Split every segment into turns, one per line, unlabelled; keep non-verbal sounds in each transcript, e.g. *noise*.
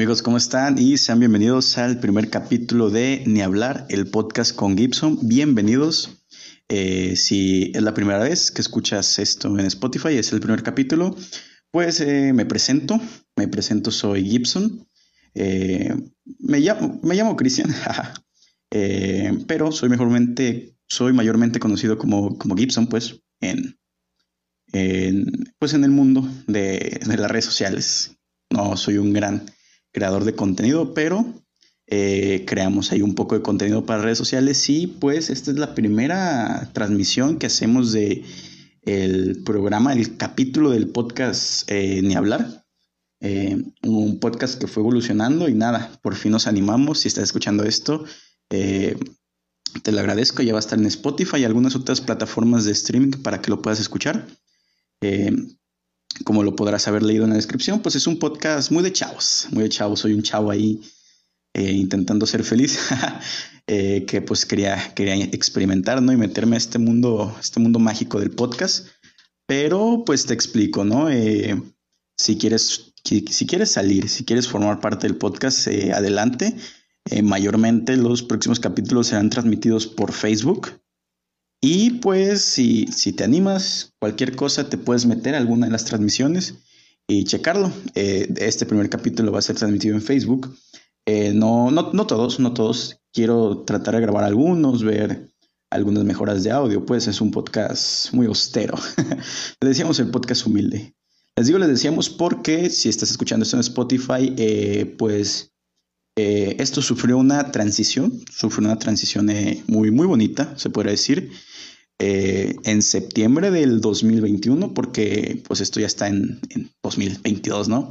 amigos? ¿Cómo están? Y sean bienvenidos al primer capítulo de Ni hablar, el podcast con Gibson. Bienvenidos. Eh, si es la primera vez que escuchas esto en Spotify, es el primer capítulo, pues eh, me presento. Me presento, soy Gibson. Eh, me llamo, me llamo Cristian, *laughs* pero soy mejormente, soy mayormente conocido como, como Gibson, pues, en, pues en el mundo de, de las redes sociales. No soy un gran creador de contenido, pero eh, creamos ahí un poco de contenido para redes sociales y pues esta es la primera transmisión que hacemos de el programa, el capítulo del podcast eh, Ni hablar. Eh, un podcast que fue evolucionando y nada, por fin nos animamos. Si estás escuchando esto, te lo agradezco. Ya va a estar en Spotify y algunas otras plataformas de streaming para que lo puedas escuchar como lo podrás haber leído en la descripción, pues es un podcast muy de chavos, muy de chavos. Soy un chavo ahí eh, intentando ser feliz, *laughs* eh, que pues quería, quería experimentar, ¿no? Y meterme a este mundo, este mundo mágico del podcast. Pero pues te explico, ¿no? Eh, si, quieres, si quieres salir, si quieres formar parte del podcast, adelante. mayormente los próximos capítulos serán transmitidos por Facebook. Y pues si, si te animas, cualquier cosa te puedes meter a alguna de las transmisiones y checarlo. Eh, este primer capítulo va a ser transmitido en Facebook. Eh, no, no, no todos, no todos. Quiero tratar de grabar algunos, ver algunas mejoras de audio, pues es un podcast muy austero. *laughs* le decíamos el podcast humilde. Les digo, les decíamos porque si estás escuchando esto en Spotify, eh, pues esto sufrió una transición, sufrió una transición muy, muy bonita, se podría decir. Eh, en septiembre del 2021, porque pues esto ya está en, 2022, ¿no?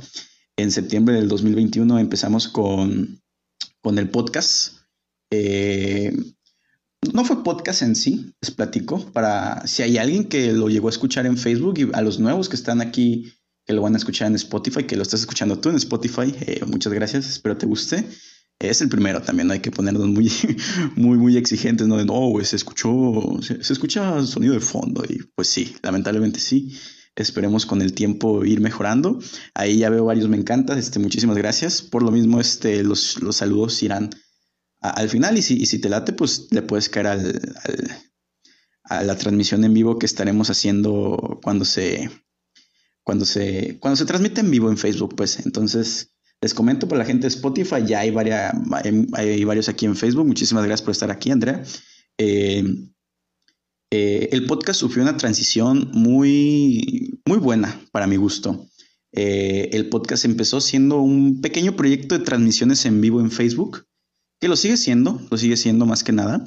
En septiembre del 2021 empezamos con, con el podcast. Eh, no fue podcast en sí, les platico, para si hay alguien que lo llegó a escuchar en Facebook y a los nuevos que están aquí, que lo van a escuchar en Spotify, que lo estás escuchando tú en Spotify, eh, muchas gracias, espero te guste es el primero también, ¿no? hay que ponernos muy, *laughs* muy, muy exigentes, ¿no? De no, se escuchó, se, escucha sonido de fondo. Y pues sí, lamentablemente sí. Esperemos con el tiempo ir mejorando. Ahí ya veo varios me encantan. Este, muchísimas gracias. Por lo mismo, este, los, los saludos irán al final. Y si, y si te late, pues le puedes caer al, a la transmisión en vivo que estaremos haciendo cuando se, cuando se, cuando se transmite en vivo en Facebook, pues. Entonces, les comento por la gente de Spotify, ya hay, varias, hay, varios aquí en Facebook. Muchísimas gracias por estar aquí, Andrea. Eh, eh, el podcast sufrió una transición muy, muy buena para mi gusto. Eh, el podcast empezó siendo un pequeño proyecto de transmisiones en vivo en Facebook, que lo sigue siendo, lo sigue siendo más que nada.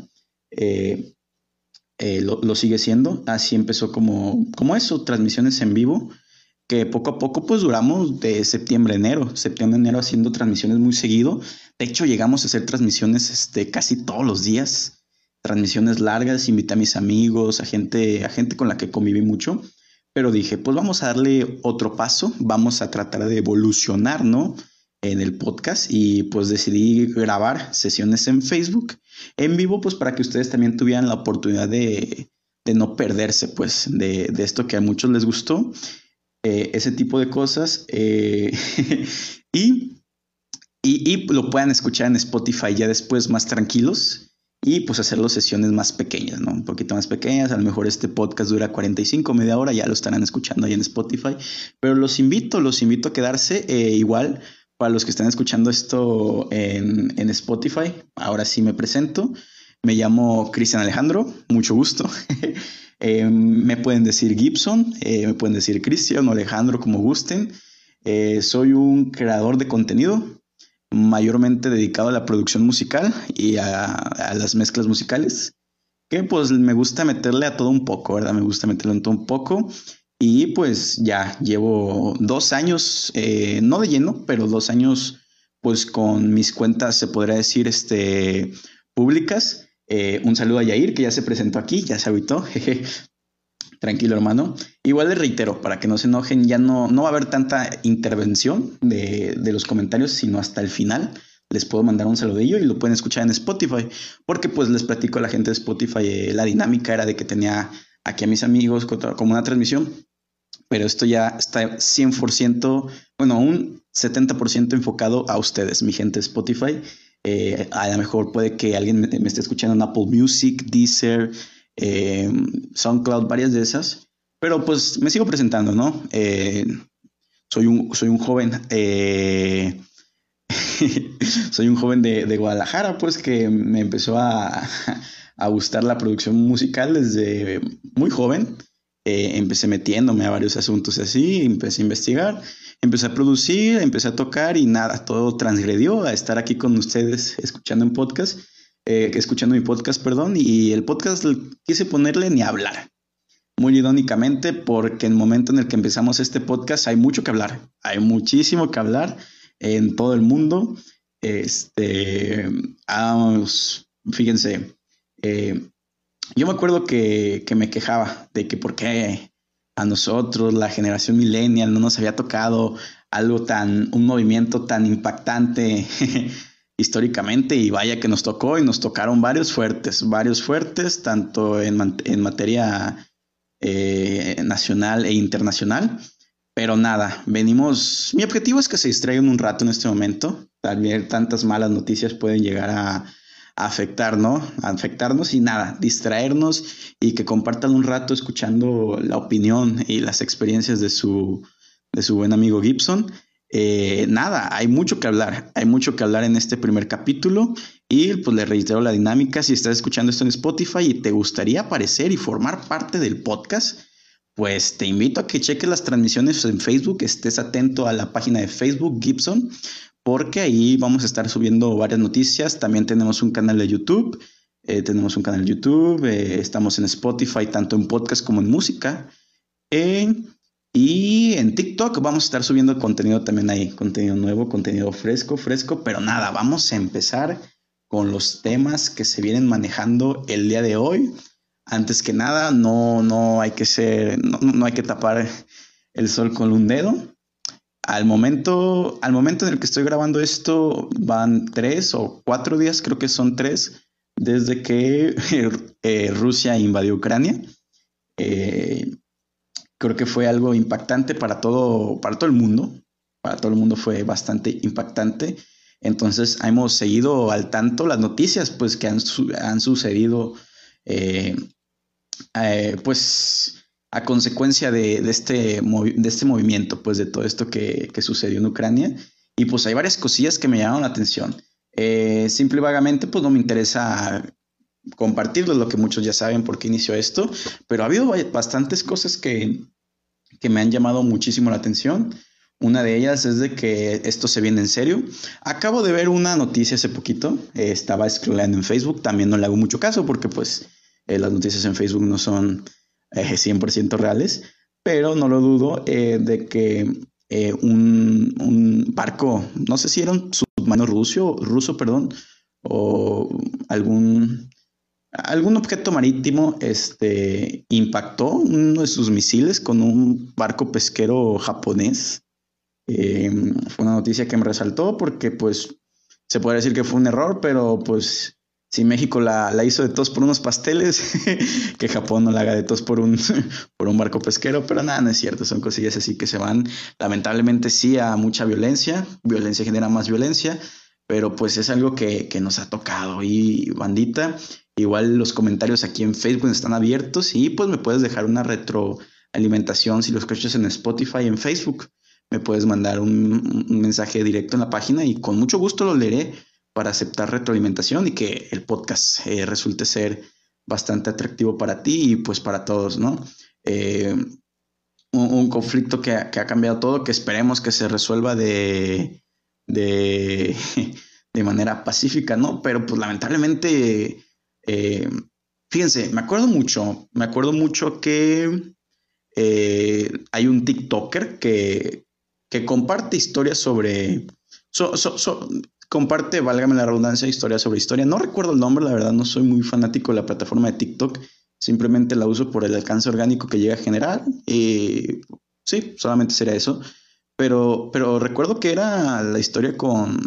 Lo, lo, sigue siendo. Así empezó como, como eso, transmisiones en vivo que poco a poco pues duramos de septiembre a enero, septiembre a enero haciendo transmisiones muy seguido. De hecho llegamos a hacer transmisiones este, casi todos los días, transmisiones largas, invité a mis amigos, a gente, a gente con la que conviví mucho, pero dije pues vamos a darle otro paso, vamos a tratar de evolucionar, ¿no? En el podcast y pues decidí grabar sesiones en Facebook en vivo pues para que ustedes también tuvieran la oportunidad de, de no perderse pues de, de esto que a muchos les gustó eh, ese tipo de cosas eh, *laughs* y, y, lo puedan escuchar en Spotify ya después más tranquilos y pues hacerlo sesiones más pequeñas, ¿no? Un poquito más pequeñas, a lo mejor este podcast dura 45, media hora, ya lo estarán escuchando ahí en Spotify, pero los invito, los invito a quedarse eh, igual. Para los que están escuchando esto en, en Spotify, ahora sí me presento. Me llamo Cristian Alejandro, mucho gusto. *laughs* Eh, me pueden decir Gibson, eh, me pueden decir Cristian o Alejandro, como gusten. Eh, soy un creador de contenido, mayormente dedicado a la producción musical y a, las mezclas musicales, que pues me gusta meterle a todo un poco, ¿verdad? Me gusta meterle a todo un poco. Y pues ya llevo dos años, no de lleno, pero dos años pues con mis cuentas, se podría decir, este, públicas. Eh, un saludo a Yair, que ya se presentó aquí, ya se habitó. *laughs* Tranquilo, hermano. Igual les reitero, para que no se enojen, ya no, no va a haber tanta intervención de, los comentarios, sino hasta el final. Les puedo mandar un saludillo y lo pueden escuchar en Spotify, porque pues les platico a la gente de Spotify, eh, la dinámica era de que tenía aquí a mis amigos como una transmisión, pero esto ya está 100%, bueno, un 70% enfocado a ustedes, mi gente de Spotify. Eh, a lo mejor puede que alguien me, esté escuchando en Apple Music, Deezer, eh, SoundCloud, varias de esas. Pero pues me sigo presentando, ¿no? Eh, soy, un, soy un joven, *laughs* soy un joven de, Guadalajara, pues que me empezó a, a, gustar la producción musical desde muy joven. empecé metiéndome a varios asuntos así, empecé a investigar empecé a producir, empecé a tocar y nada, todo transgredió a estar aquí con ustedes escuchando un podcast, eh, escuchando mi podcast, perdón, y el podcast quise ponerle ni hablar. Muy irónicamente, porque en el momento en el que empezamos este podcast hay mucho que hablar, hay muchísimo que hablar en todo el mundo. Este, fíjense, eh, yo me acuerdo que, que me quejaba de que por qué a nosotros, la generación millennial, no nos había tocado algo tan, un movimiento tan impactante *laughs* históricamente y vaya que nos tocó y nos tocaron varios fuertes, varios fuertes, tanto en, materia eh, nacional e internacional. Pero nada, venimos, mi objetivo es que se distraigan un rato en este momento. También tantas malas noticias pueden llegar a, afectar, ¿no? afectarnos y nada, distraernos y que compartan un rato escuchando la opinión y las experiencias de su, de su buen amigo Gibson. Eh, nada, hay mucho que hablar, hay mucho que hablar en este primer capítulo y pues le reitero la dinámica, si estás escuchando esto en Spotify y te gustaría aparecer y formar parte del podcast, pues te invito a que cheques las transmisiones en Facebook, estés atento a la página de Facebook Gibson porque ahí vamos a estar subiendo varias noticias. También tenemos un canal de YouTube. Eh, tenemos un canal de YouTube. Eh, estamos en Spotify, tanto en podcast como en música. Y en TikTok vamos a estar subiendo contenido también ahí. Contenido nuevo, contenido fresco, fresco. Pero nada, vamos a empezar con los temas que se vienen manejando el día de hoy. Antes que nada, no, no hay que no hay que tapar el sol con un dedo. Al momento, al momento en el que estoy grabando esto, van tres o cuatro días, creo que son tres, desde que *laughs* eh, Rusia invadió Ucrania. Eh, creo que fue algo impactante para todo, para todo el mundo. Para todo el mundo fue bastante impactante. Entonces hemos seguido al tanto las noticias pues, que han, sucedido eh, pues a consecuencia de, este, de este movimiento, pues de todo esto que, sucedió en Ucrania. Y pues hay varias cosillas que me llamaron la atención. Eh, simple y vagamente, pues no me interesa compartirlo, lo que muchos ya saben por qué inició esto, pero ha habido bastantes cosas que, que me han llamado muchísimo la atención. Una de ellas es de que esto se viene en serio. Acabo de ver una noticia hace poquito, eh, estaba scrollando en Facebook, también no le hago mucho caso porque pues eh, las noticias en Facebook no son 100% reales, pero no lo dudo eh, de que eh, un, barco, no sé si era un submarino ruso, ruso perdón, o algún, algún objeto marítimo este, impactó uno de sus misiles con un barco pesquero japonés. Em, fue una noticia que me resaltó porque pues se puede decir que fue un error, pero pues si México la, hizo de todos por unos pasteles, *laughs* que Japón no la haga de todos por un, *laughs* por un barco pesquero, pero nada, no es cierto, son cosillas así que se van lamentablemente sí a mucha violencia, violencia genera más violencia, pero pues es algo que, nos ha tocado. Y bandita, igual los comentarios aquí en Facebook están abiertos y pues me puedes dejar una retroalimentación si los escuchas en Spotify, en Facebook, me puedes mandar un mensaje directo en la página y con mucho gusto lo leeré para aceptar retroalimentación y que el podcast eh, resulte ser bastante atractivo para ti y pues para todos, ¿no? Eh, un, conflicto que, ha cambiado todo, que esperemos que se resuelva de, *laughs* de, manera pacífica, ¿no? Pero pues lamentablemente, eh, fíjense, me acuerdo mucho, me acuerdo mucho que hay un TikToker que, que comparte historias sobre... So, comparte, válgame la redundancia, historia sobre historia. No recuerdo el nombre, la verdad, no soy muy fanático de la plataforma de TikTok. Simplemente la uso por el alcance orgánico que llega a generar. Y sí, solamente sería eso. Pero, pero recuerdo que era la historia con.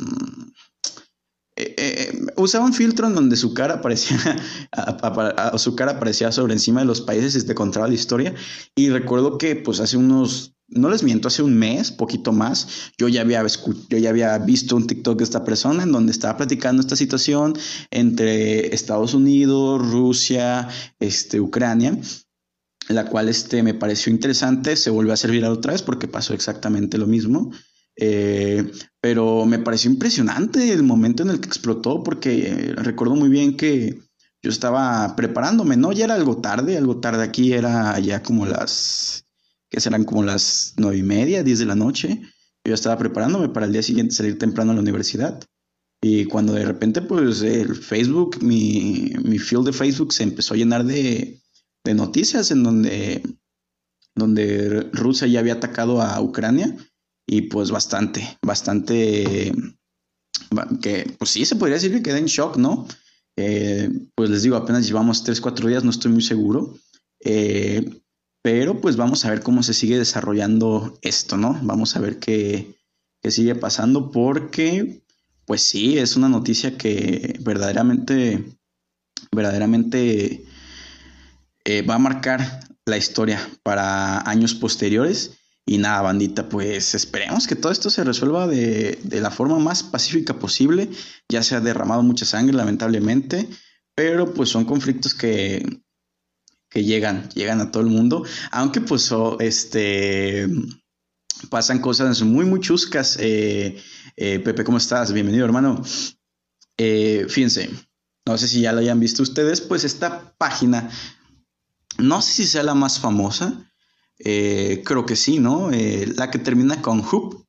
Eh, eh, usaba un filtro en donde su cara aparecía, *laughs* su cara aparecía sobre encima de los países y te contaba la historia. Y recuerdo que, pues, hace unos no les miento, hace un mes, poquito más, yo ya había, yo ya había visto un TikTok de esta persona en donde estaba platicando esta situación entre Estados Unidos, Rusia, este, Ucrania, la cual este, me pareció interesante, se volvió a servir otra vez porque pasó exactamente lo mismo. Eh, pero me pareció impresionante el momento en el que explotó porque recuerdo muy bien que yo estaba preparándome, ¿no? Ya era algo tarde, algo tarde aquí, era ya como las que serán como las nueve y media, diez de la noche. Yo estaba preparándome para el día siguiente salir temprano a la universidad. Y cuando de repente, pues, el Facebook, mi, mi field de Facebook se empezó a llenar de, de noticias en donde, donde Rusia ya había atacado a Ucrania. Y pues bastante, bastante, que pues sí, se podría decir que quedé en shock, ¿no? Eh, pues les digo, apenas llevamos tres, cuatro días, no estoy muy seguro. Eh, pero pues vamos a ver cómo se sigue desarrollando esto, ¿no? Vamos a ver qué, sigue pasando porque, pues sí, es una noticia que verdaderamente, verdaderamente eh, va a marcar la historia para años posteriores. Y nada, bandita, pues esperemos que todo esto se resuelva de, de, la forma más pacífica posible. Ya se ha derramado mucha sangre, lamentablemente, pero pues son conflictos que que llegan, llegan a todo el mundo, aunque pues este pasan cosas muy, muy chuscas. Eh, eh, Pepe, ¿cómo estás? Bienvenido, hermano. Eh, fíjense, no sé si ya lo hayan visto ustedes, pues esta página, no sé si sea la más famosa, creo que sí, ¿no? la que termina con Hoop.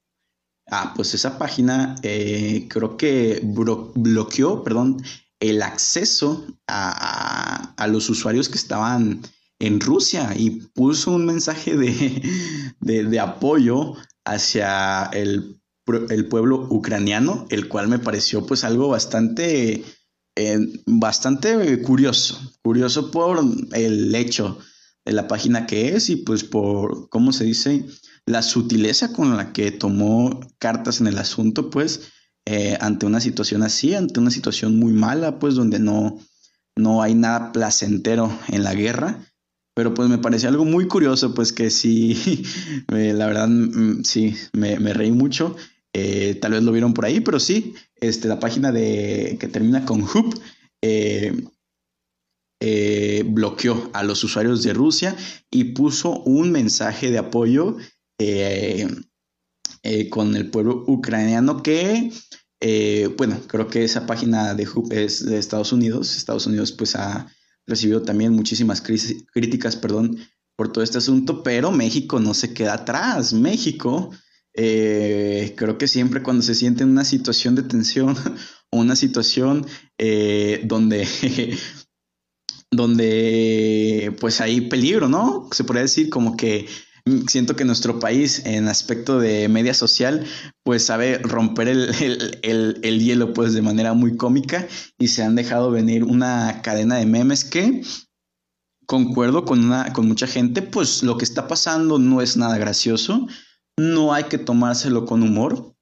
Ah, pues esa página creo que bloqueó, perdón, el acceso a, los usuarios que estaban en Rusia y puso un mensaje de, apoyo hacia el, pueblo ucraniano, el cual me pareció pues algo bastante, eh, bastante curioso, curioso por el hecho de la página que es y pues por, ¿cómo se dice? La sutileza con la que tomó cartas en el asunto, pues eh, ante una situación así, ante una situación muy mala, pues donde no, no hay nada placentero en la guerra. Pero pues me parece algo muy curioso, pues que sí, *laughs* la verdad, mm, sí, me, reí mucho. Eh, tal vez lo vieron por ahí, pero sí, este, la página de, que termina con Hoop eh, bloqueó a los usuarios de Rusia y puso un mensaje de apoyo con el pueblo ucraniano que eh, bueno, creo que esa página de Hoop es de Estados Unidos. Estados Unidos pues ha recibido también muchísimas críticas, perdón, por todo este asunto, pero México no se queda atrás. México, eh, creo que siempre cuando se siente en una situación de tensión *laughs* o una situación eh, donde, *laughs* donde pues hay peligro, ¿no? Se podría decir como que siento que nuestro país en aspecto de media social pues sabe romper el, hielo pues de manera muy cómica y se han dejado venir una cadena de memes que concuerdo con, una, con mucha gente pues lo que está pasando no es nada gracioso, no hay que tomárselo con humor.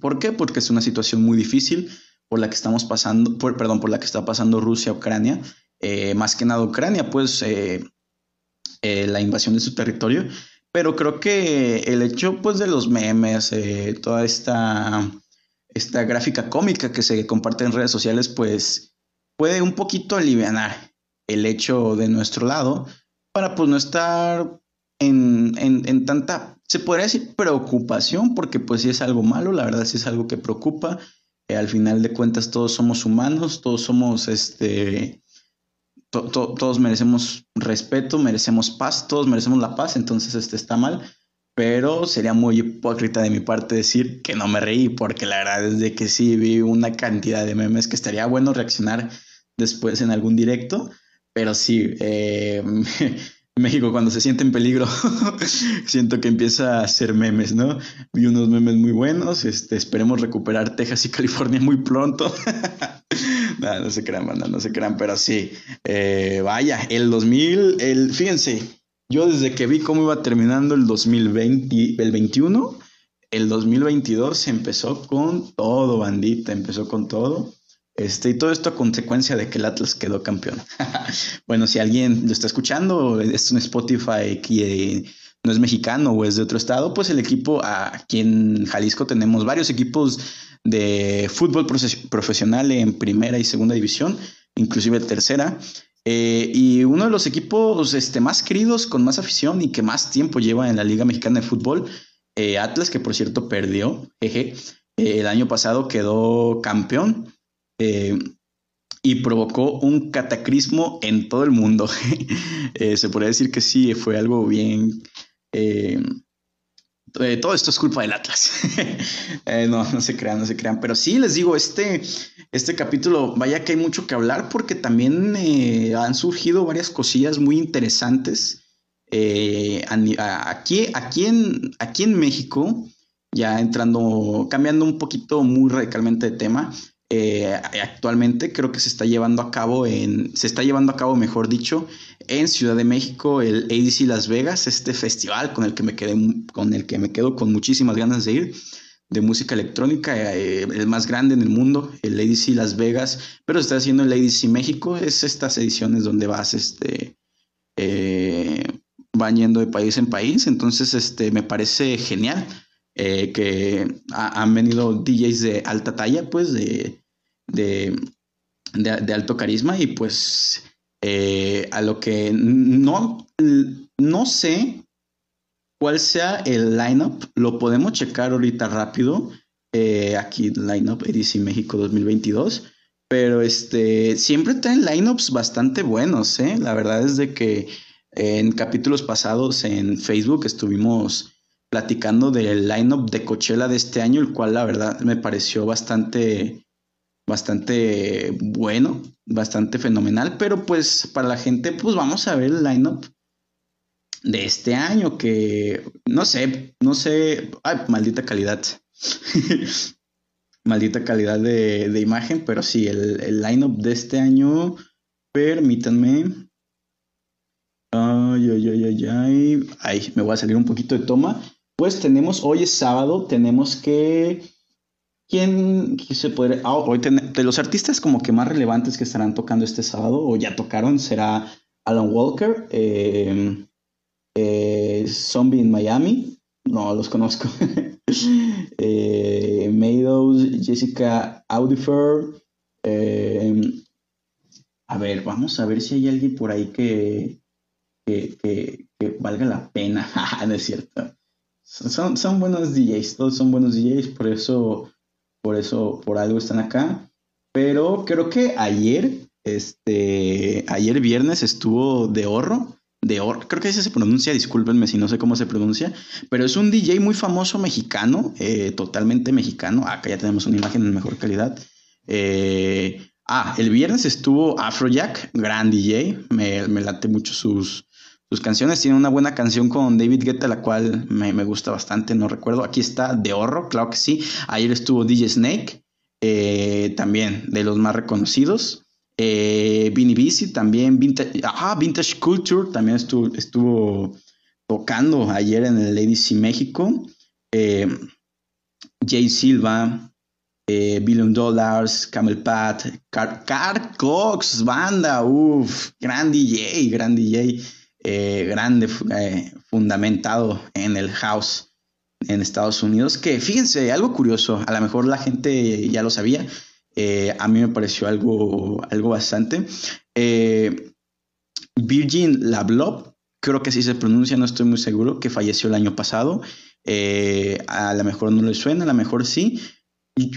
¿Por qué? Porque es una situación muy difícil por la que estamos pasando, por, perdón, por la que está pasando Rusia, Ucrania, eh, más que nada Ucrania, pues eh, eh, la invasión de su territorio, pero creo que el hecho pues de los memes, eh, toda esta, esta gráfica cómica que se comparte en redes sociales, pues puede un poquito aliviar el hecho de nuestro lado para pues no estar en, en, tanta, se podría decir preocupación, porque pues si es algo malo, la verdad sí es algo que preocupa. Eh, al final de cuentas todos somos humanos, todos somos este todos merecemos respeto, merecemos paz, todos merecemos la paz, entonces este está mal. Pero sería muy hipócrita de mi parte decir que no me reí, porque la verdad es de que sí vi una cantidad de memes que estaría bueno reaccionar después en algún directo. Pero sí, eh, *laughs* México cuando se siente en peligro, *laughs* siento que empieza a hacer memes, ¿no? Vi unos memes muy buenos, este, esperemos recuperar Texas y California muy pronto. *laughs* no, se crean, banda, no se crean, pero sí, eh, vaya, el 2000, el, fíjense, yo desde que vi cómo iba terminando el 2020, el 21, el 2022 empezó con todo, bandita, empezó con todo. Este, y todo esto a consecuencia de que el Atlas quedó campeón. *laughs* bueno, si alguien lo está escuchando, esto en Spotify, que no es mexicano o es de otro estado, pues el equipo, aquí en Jalisco tenemos varios equipos de fútbol profesional en primera y segunda división, inclusive tercera. Eh, y uno de los equipos este, más queridos, con más afición y que más tiempo lleva en la Liga Mexicana de Fútbol, eh, Atlas, que por cierto perdió, jeje, eh, el año pasado quedó campeón y provocó un cataclismo en todo el mundo. *laughs* se podría decir que sí, fue algo bien eh, todo esto es culpa del Atlas. *laughs* Eh, no, no se crean, no se crean. Pero sí, les digo, este, este capítulo, vaya que hay mucho que hablar porque también eh, han surgido varias cosillas muy interesantes. aquí, aquí, en, aquí en México, ya entrando, cambiando un poquito muy radicalmente de tema, eh, actualmente creo que se está llevando a cabo en, se está llevando a cabo, mejor dicho, en Ciudad de México, el ADC Las Vegas, este festival con el que me quedé, con el que me quedo con muchísimas ganas de ir, de música electrónica, eh, el más grande en el mundo, el ADC Las Vegas, pero se está haciendo el ADC México, es estas ediciones donde vas, este, eh, van yendo de país en país, entonces, este, me parece genial eh, que han venido DJs de alta talla, pues de, de, alto carisma y pues eh, a lo que no, no sé cuál sea el lineup, lo podemos checar ahorita rápido. Eh, aquí lineup EDC México 2022 pero este siempre traen lineups bastante buenos, ¿eh? La verdad es de que en capítulos pasados en Facebook estuvimos platicando del lineup de Coachella de este año, el cual la verdad me pareció bastante, bastante bueno, bastante fenomenal, pero pues para la gente, pues vamos a ver el lineup de este año, que no sé, no sé, ay, maldita calidad. *laughs* maldita calidad de, imagen, pero sí, el, el lineup de este año, permítanme. Ay, ay, ay, ay, ay. Ay, me voy a salir un poquito de toma. Pues tenemos, hoy es sábado, tenemos que... ¿Quién se puede...? Ah, hoy de los artistas como que más relevantes que estarán tocando este sábado o ya tocaron será Alan Walker, em, eh, Zombie in Miami, no los conozco, *laughs* eh, Meadows, Jessica Audifer, em, a ver, vamos a ver si hay alguien por ahí que, que, que, que valga la pena, *laughs* no es cierto. Son, son buenos DJs, todos son buenos DJs, por eso, por eso, por algo están acá. Pero creo que ayer, este, ayer viernes estuvo de horro, de horro, creo que ese se pronuncia, discúlpenme si no sé cómo se pronuncia, pero es un DJ muy famoso mexicano, eh, totalmente mexicano. Acá ya tenemos una imagen en mejor calidad. Eh, ah, el viernes estuvo Afrojack, gran DJ, me, me late mucho sus, sus canciones. Tiene una buena canción con David Guetta, la cual me, gusta bastante, no recuerdo. Aquí está De Horro, claro que sí. Ayer estuvo DJ Snake, eh, también de los más reconocidos. Eh, Vinny Bici, también Vintage, Vintage Culture, también estuvo, estuvo tocando ayer en el ADC México. Eh, Jay Silva, eh, Billion Dollars, Camel Pat, Car, Cox, banda, uff, gran DJ, gran DJ. Eh, grande, eh, fundamentado en el house en Estados Unidos, que fíjense, algo curioso, a lo mejor la gente ya lo sabía, eh, a mí me pareció algo, algo bastante. Virgin Lablob, creo que así se pronuncia, no estoy muy seguro, que falleció el año pasado. a lo mejor no le suena, a lo mejor sí.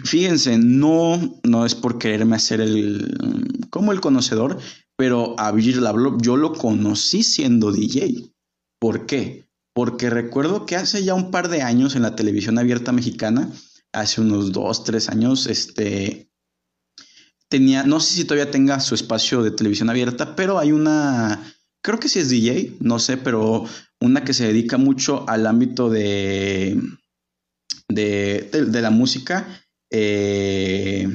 Fíjense, no, no es por quererme hacer el como el conocedor, pero a Virgil Abloh yo lo conocí siendo DJ. ¿Por qué? Porque recuerdo que hace ya un par de años en la televisión abierta mexicana, hace unos dos, tres años, este, tenía, no sé si todavía tenga su espacio de televisión abierta, pero hay una, creo que sí es DJ, no sé, pero una que se dedica mucho al ámbito de, de, de la música. Eh,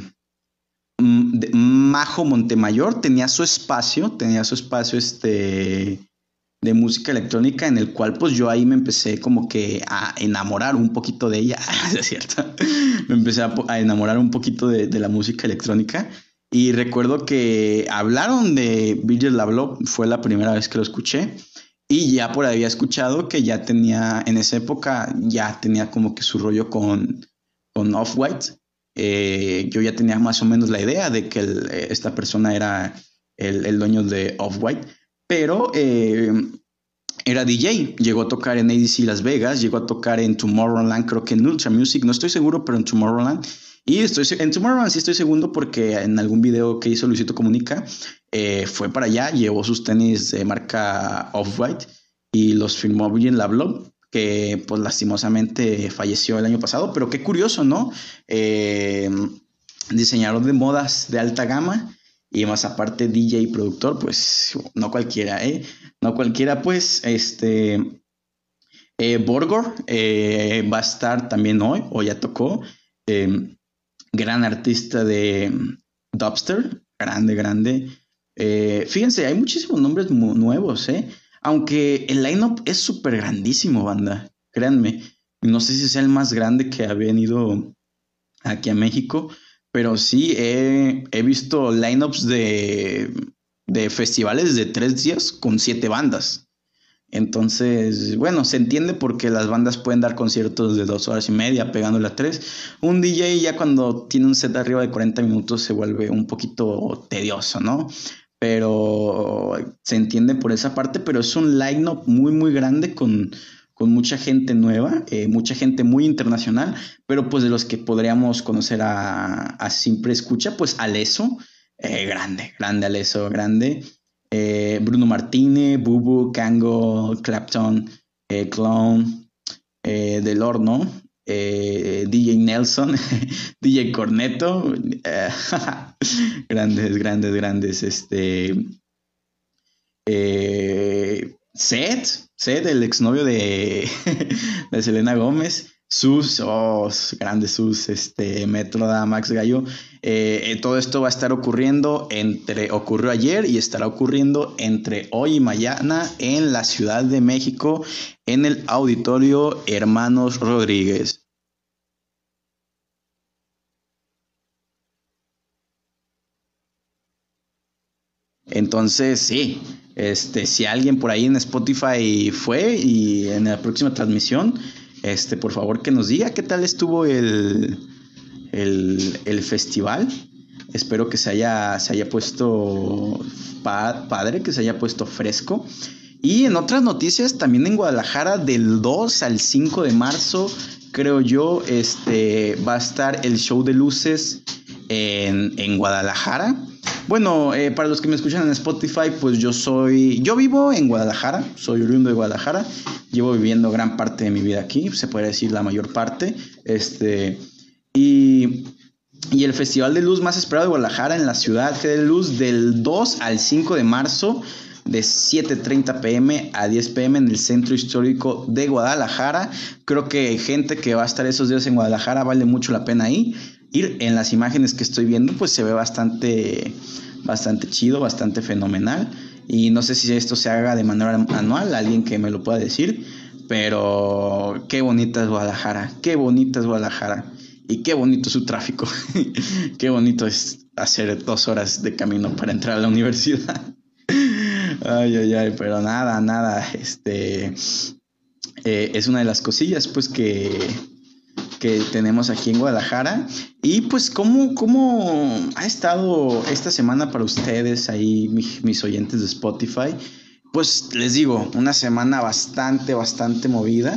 Majo Montemayor tenía su espacio, tenía su espacio este, de música electrónica en el cual pues yo ahí me empecé como que a enamorar un poquito de ella, *laughs* es cierto, me empecé a, enamorar un poquito de, la música electrónica. Y recuerdo que hablaron de Virgil Lablo, fue la primera vez que lo escuché. Y ya por ahí había escuchado que ya tenía, en esa época, ya tenía como que su rollo con, con Off-White. Eh, yo ya tenía más o menos la idea de que esta persona era el, dueño de Off-White, pero eh, era DJ, llegó a tocar en ADC Las Vegas, llegó a tocar en Tomorrowland, creo que en Ultra Music, no estoy seguro, pero en Tomorrowland. Y estoy en Tomorrowland sí estoy segundo porque en algún video que hizo Luisito Comunica eh, fue para allá, llevó sus tenis de marca Off-White y los filmó bien la blog que pues lastimosamente falleció el año pasado, pero qué curioso, ¿no? Eh, diseñador de modas de alta gama y más aparte DJ y productor, pues no cualquiera, ¿eh? No cualquiera, pues, este... Eh, Borgor eh, va a estar también hoy, o ya tocó. Eh, gran artista de Dubster, grande, grande. fíjense, hay muchísimos nombres nuevos, ¿eh? Aunque el lineup es súper grandísimo, banda. Créanme. No sé si sea el más grande que ha venido aquí a México. Pero sí, he, visto lineups de, de festivales de tres días con siete bandas. Entonces, bueno, se entiende porque las bandas pueden dar conciertos de dos horas y media pegándole a tres. Un DJ ya cuando tiene un set arriba de 40 minutos se vuelve un poquito tedioso, ¿no? Pero se entiende por esa parte, pero es un lineup muy, muy grande con, con mucha gente nueva, eh, mucha gente muy internacional, pero pues de los que podríamos conocer a, a Simple Escucha, pues Aleso, eh, grande, grande Aleso, grande. Eh, Bruno Martínez, Bubu, Kango, Clapton, Clown, Del Horno, DJ Nelson, *laughs* DJ Corneto, *laughs* grandes, grandes, grandes, este... Seth, Seth, el exnovio de, *laughs* de Selena Gómez. Sus, oh, grandes sus, este, Metro da Max Gallo. Eh, eh, todo esto va a estar ocurriendo entre, ocurrió ayer y estará ocurriendo entre hoy y mañana en la Ciudad de México, en el auditorio Hermanos Rodríguez. Entonces, sí, este, si alguien por ahí en Spotify fue y en la próxima transmisión, este, por favor que nos diga qué tal estuvo el, el, festival. Espero que se haya, se haya puesto padre, que se haya puesto fresco. Y en otras noticias, también en Guadalajara, del 2 al 5 de marzo, creo yo, este, va a estar el show de luces en, en Guadalajara. Bueno, eh, para los que me escuchan en Spotify, pues yo soy, yo vivo en Guadalajara, soy oriundo de Guadalajara, llevo viviendo gran parte de mi vida aquí, se puede decir la mayor parte, este, y, y el Festival de Luz más esperado de Guadalajara en la ciudad de Luz del 2 al 5 de marzo de 7.30 pm a 10 pm en el centro histórico de Guadalajara. Creo que gente que va a estar esos días en Guadalajara vale mucho la pena ir ir en las imágenes que estoy viendo, pues se ve bastante, bastante chido, bastante fenomenal. Y no sé si esto se haga de manera anual, alguien que me lo pueda decir. Pero qué bonita es Guadalajara, qué bonita es Guadalajara. Y qué bonito su tráfico. *laughs* qué bonito es hacer dos horas de camino para entrar a la universidad. *laughs* ay, ay, ay, pero nada, nada. Este eh, es una de las cosillas, pues que que tenemos aquí en Guadalajara. Y pues, ¿cómo, cómo ha estado esta semana para ustedes ahí, mis, oyentes de Spotify? Pues les digo, una semana bastante, bastante movida.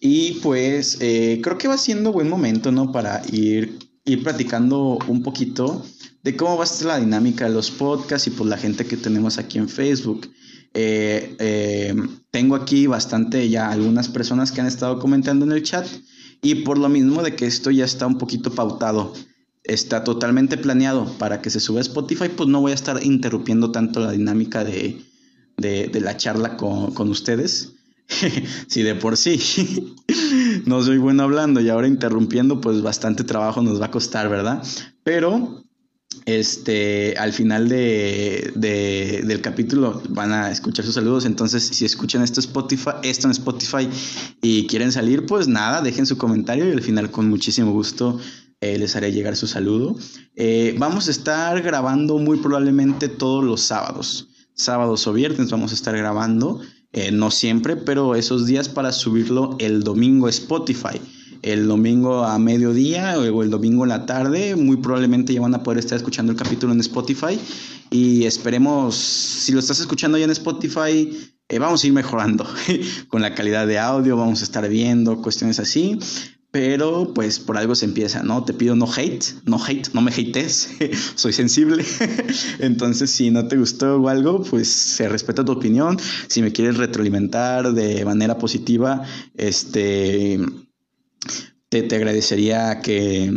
Y pues eh, creo que va siendo buen momento, ¿no? Para ir, ir platicando un poquito de cómo va a estar la dinámica de los podcasts y pues la gente que tenemos aquí en Facebook. Eh, eh, tengo aquí bastante ya algunas personas que han estado comentando en el chat. Y por lo mismo de que esto ya está un poquito pautado, está totalmente planeado para que se suba a Spotify, pues no voy a estar interrumpiendo tanto la dinámica de, la charla con, ustedes. *laughs* si de por sí *laughs* no soy bueno hablando y ahora interrumpiendo, pues bastante trabajo nos va a costar, ¿verdad? Pero este, al final de, del capítulo van a escuchar sus saludos. Entonces, si escuchan esto, Spotify, esto en Spotify y quieren salir, pues nada, dejen su comentario y al final con muchísimo gusto eh, les haré llegar su saludo. Eh, vamos a estar grabando muy probablemente todos los sábados. Sábados o viernes vamos a estar grabando. eh, no siempre, pero esos días para subirlo el domingo a Spotify. El domingo a mediodía o el domingo en la tarde, muy probablemente ya van a poder estar escuchando el capítulo en Spotify. Y esperemos, si lo estás escuchando ya en Spotify, eh, vamos a ir mejorando *laughs* con la calidad de audio, vamos a estar viendo cuestiones así. Pero pues por algo se empieza, ¿no? Te pido no hate, no hate, no me hates, *laughs* soy sensible. *laughs* Entonces si no te gustó o algo, pues se respeta tu opinión. Si me quieres retroalimentar de manera positiva, este, te, te agradecería que,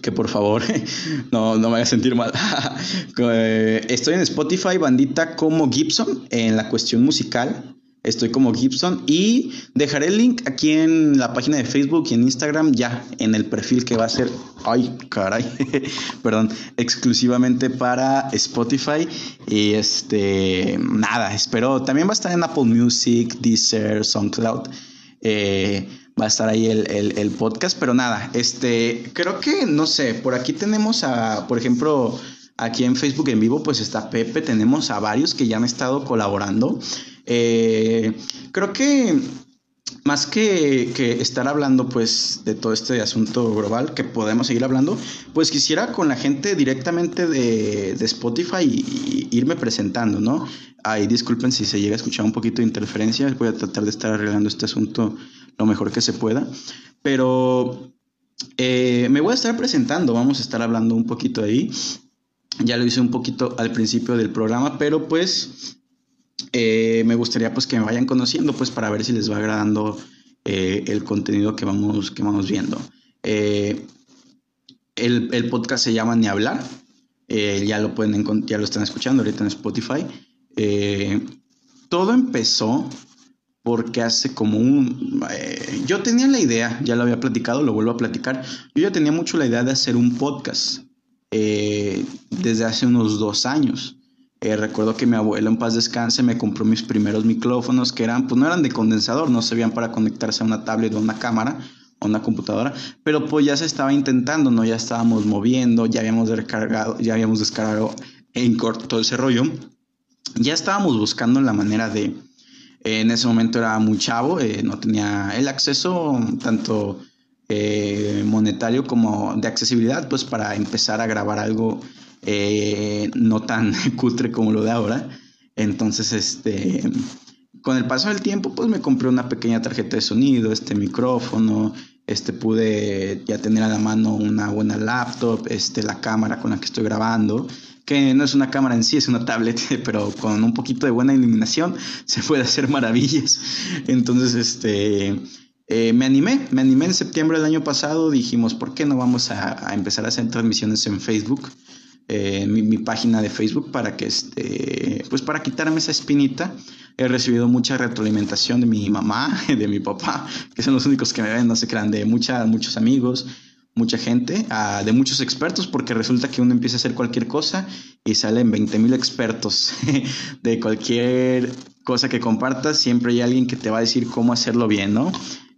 que por favor *laughs* no, no me hagas sentir mal. *laughs* Estoy en Spotify, bandita como Gibson, en la cuestión musical. Estoy como Gibson y dejaré el link aquí en la página de Facebook y en Instagram ya en el perfil que va a ser, ay caray, *laughs* perdón, exclusivamente para Spotify. Y este, nada, espero, también va a estar en Apple Music, Deezer, SoundCloud. Eh, va a estar ahí el, el, podcast, pero nada, este, creo que, no sé, por aquí tenemos a, por ejemplo, aquí en Facebook en vivo, pues está Pepe, tenemos a varios que ya han estado colaborando. Eh, creo que más que, estar hablando pues de todo este asunto global que podemos seguir hablando, pues quisiera con la gente directamente de, Spotify y, irme presentando, ¿no? Ahí disculpen si se llega a escuchar un poquito de interferencia, voy a tratar de estar arreglando este asunto lo mejor que se pueda, pero eh, me voy a estar presentando, vamos a estar hablando un poquito ahí, ya lo hice un poquito al principio del programa, pero pues eh, me gustaría pues que me vayan conociendo pues para ver si les va agradando eh, el contenido que vamos, que vamos viendo. Eh, el, podcast se llama Ni Hablar. ya lo pueden ya lo están escuchando ahorita en Spotify. todo empezó porque hace como un... yo tenía la idea, ya lo había platicado, lo vuelvo a platicar, yo ya tenía mucho la idea de hacer un podcast desde hace unos dos años. Eh, recuerdo que mi abuelo en paz descanse me compró mis primeros micrófonos que eran, pues no eran de condensador, no servían para conectarse a una tablet o una cámara o una computadora, pero pues ya se estaba intentando, ¿no? Ya estábamos moviendo, ya habíamos descargado, ya habíamos descargado en corto todo ese rollo. Ya estábamos buscando la manera de, en ese momento era muy chavo, eh, no tenía el acceso tanto eh, monetario como de accesibilidad, pues para empezar a grabar algo eh, no tan *laughs* cutre como lo de ahora. Entonces, este, con el paso del tiempo, pues me compré una pequeña tarjeta de sonido, este micrófono, este, pude ya tener a la mano una buena laptop, este, la cámara con la que estoy grabando, que no es una cámara en sí, es una tablet, *laughs* pero con un poquito de buena iluminación se puede hacer maravillas. Entonces, este, eh, me animé, me animé en septiembre del año pasado, dijimos, ¿por qué no vamos a, a empezar a hacer transmisiones en Facebook? Eh, mi, página de Facebook para que este, pues para quitarme esa espinita. He recibido mucha retroalimentación de mi mamá, *laughs* de mi papá, que son los únicos que me ven, no se crean, de mucha, muchos amigos, mucha gente, ah, de muchos expertos, porque resulta que uno empieza a hacer cualquier cosa y salen 20 mil expertos *laughs* de cualquier cosa que compartas, siempre hay alguien que te va a decir cómo hacerlo bien, ¿no?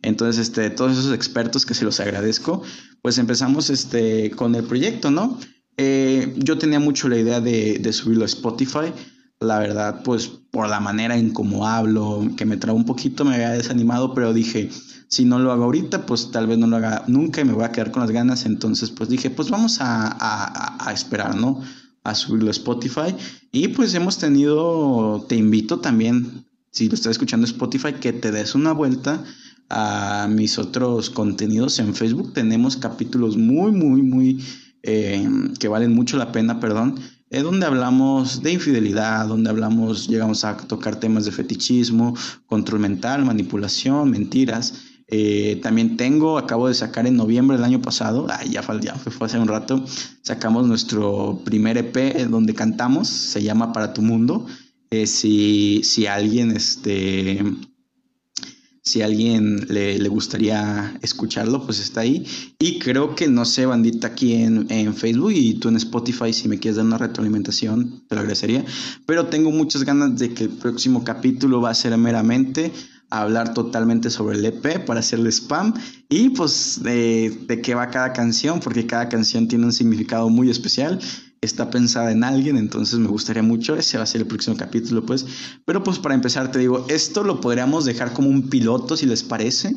Entonces, este, todos esos expertos que se los agradezco, pues empezamos este, con el proyecto, ¿no? Eh, yo tenía mucho la idea de, subirlo a Spotify. La verdad, pues por la manera en cómo hablo, que me trae un poquito, me había desanimado, pero dije, si no lo hago ahorita, pues tal vez no lo haga nunca y me voy a quedar con las ganas. Entonces, pues dije, pues vamos a, esperar, ¿no? A subirlo a Spotify. Y pues hemos tenido, te invito también, si lo estás escuchando Spotify, que te des una vuelta a mis otros contenidos en Facebook. Tenemos capítulos muy, muy, muy eh, que valen mucho la pena, perdón, es donde hablamos de infidelidad, donde hablamos, llegamos a tocar temas de fetichismo, control mental, manipulación, mentiras. Eh, también tengo, acabo de sacar en noviembre del año pasado, ya, fue, ya fue hace un rato, sacamos nuestro primer EP donde cantamos, se llama Para tu Mundo. Eh, si, si alguien este, si a alguien le, gustaría escucharlo, pues está ahí. Y creo que, no sé, bandita aquí en, Facebook y tú en Spotify, si me quieres dar una retroalimentación, te lo agradecería. Pero tengo muchas ganas de que el próximo capítulo va a ser meramente hablar totalmente sobre el EP para hacerle spam y pues de, de qué va cada canción, porque cada canción tiene un significado muy especial está pensada en alguien, entonces me gustaría mucho, ese va a ser el próximo capítulo, pues. Pero pues para empezar te digo, esto lo podríamos dejar como un piloto, si les parece.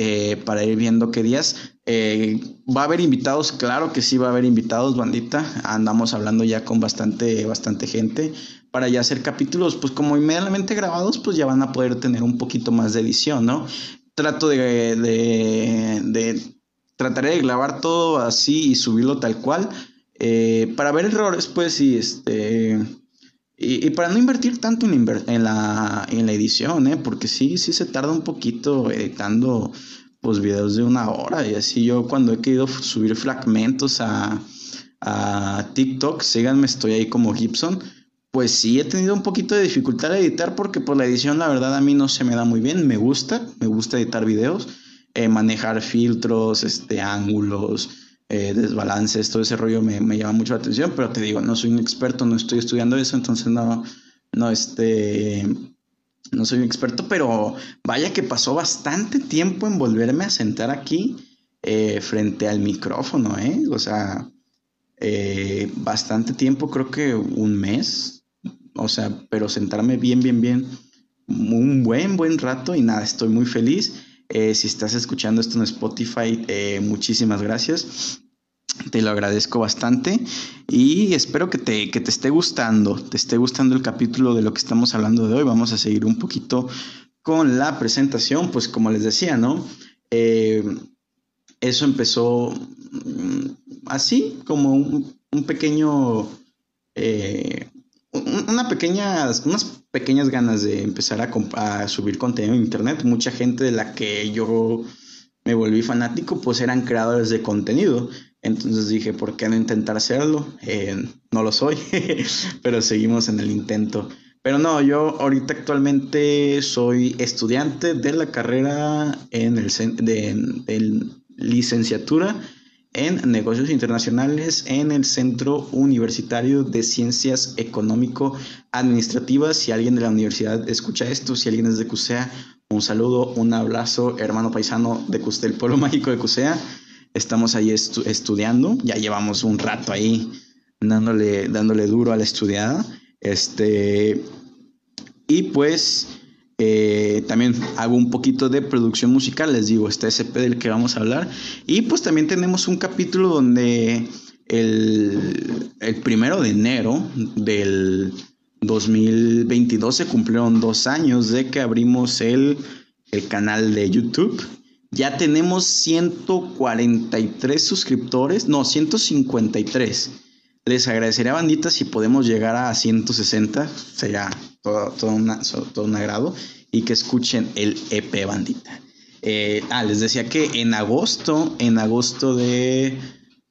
Eh, para ir viendo qué días. Eh, ¿Va a haber invitados? Claro que sí va a haber invitados, bandita. Andamos hablando ya con bastante, bastante gente para ya hacer capítulos, pues como inmediatamente grabados, pues ya van a poder tener un poquito más de edición, ¿no? Trato de, de, de trataré de grabar todo así y subirlo tal cual. Eh, para ver errores, pues, y este. Y, para no invertir tanto en, en, la, en la edición, ¿eh? Porque sí, sí se tarda un poquito editando pues videos de una hora. Y así yo cuando he querido subir fragmentos a, a TikTok, síganme, estoy ahí como Gibson. Pues sí, he tenido un poquito de dificultad de editar porque por pues, la edición la verdad a mí no se me da muy bien. Me gusta, me gusta editar videos, eh, manejar filtros, este, ángulos, eh, desbalances, todo ese rollo me, me, llama mucho la atención, pero te digo, no soy un experto, no estoy estudiando eso, entonces no, no, este, no soy un experto, pero vaya que pasó bastante tiempo en volverme a sentar aquí eh, frente al micrófono, ¿eh? O sea, eh, bastante tiempo, creo que un mes, o sea, pero sentarme bien, bien, bien, un buen, buen rato y nada, estoy muy feliz. Eh, si estás escuchando esto en Spotify, eh, muchísimas gracias. Te lo agradezco bastante y espero que te, te esté gustando, te esté gustando el capítulo de lo que estamos hablando de hoy. Vamos a seguir un poquito con la presentación, pues como les decía, ¿no? Eh, eso empezó mm, así, como un, pequeño, una pequeña, pequeñas ganas de empezar a, subir contenido en internet. Mucha gente de la que yo me volví fanático, pues eran creadores de contenido. Entonces dije, ¿por qué no intentar hacerlo? Eh, no lo soy, *laughs* pero seguimos en el intento. Pero no, yo ahorita actualmente soy estudiante de la carrera en el de, de licenciatura en negocios internacionales en el Centro Universitario de Ciencias Económico-Administrativas. Si alguien de la universidad escucha esto, si alguien es de CUSEA, un saludo, un abrazo, hermano paisano de Custel, pueblo *laughs* mágico de CUSEA. Estamos ahí estudiando, ya llevamos un rato ahí dándole, dándole duro a la estudiada. Este, y pues eh, también hago un poquito de producción musical, les digo, este SP del que vamos a hablar. Y pues también tenemos un capítulo donde el, el primero de enero del 2022 se cumplieron dos años de que abrimos el, el canal de YouTube. Ya tenemos 143 suscriptores, no, 153. Les agradecería, bandita, si podemos llegar a 160, sería todo, todo, todo un agrado y que escuchen el EP bandita. Eh, ah, les decía que en agosto, en agosto de,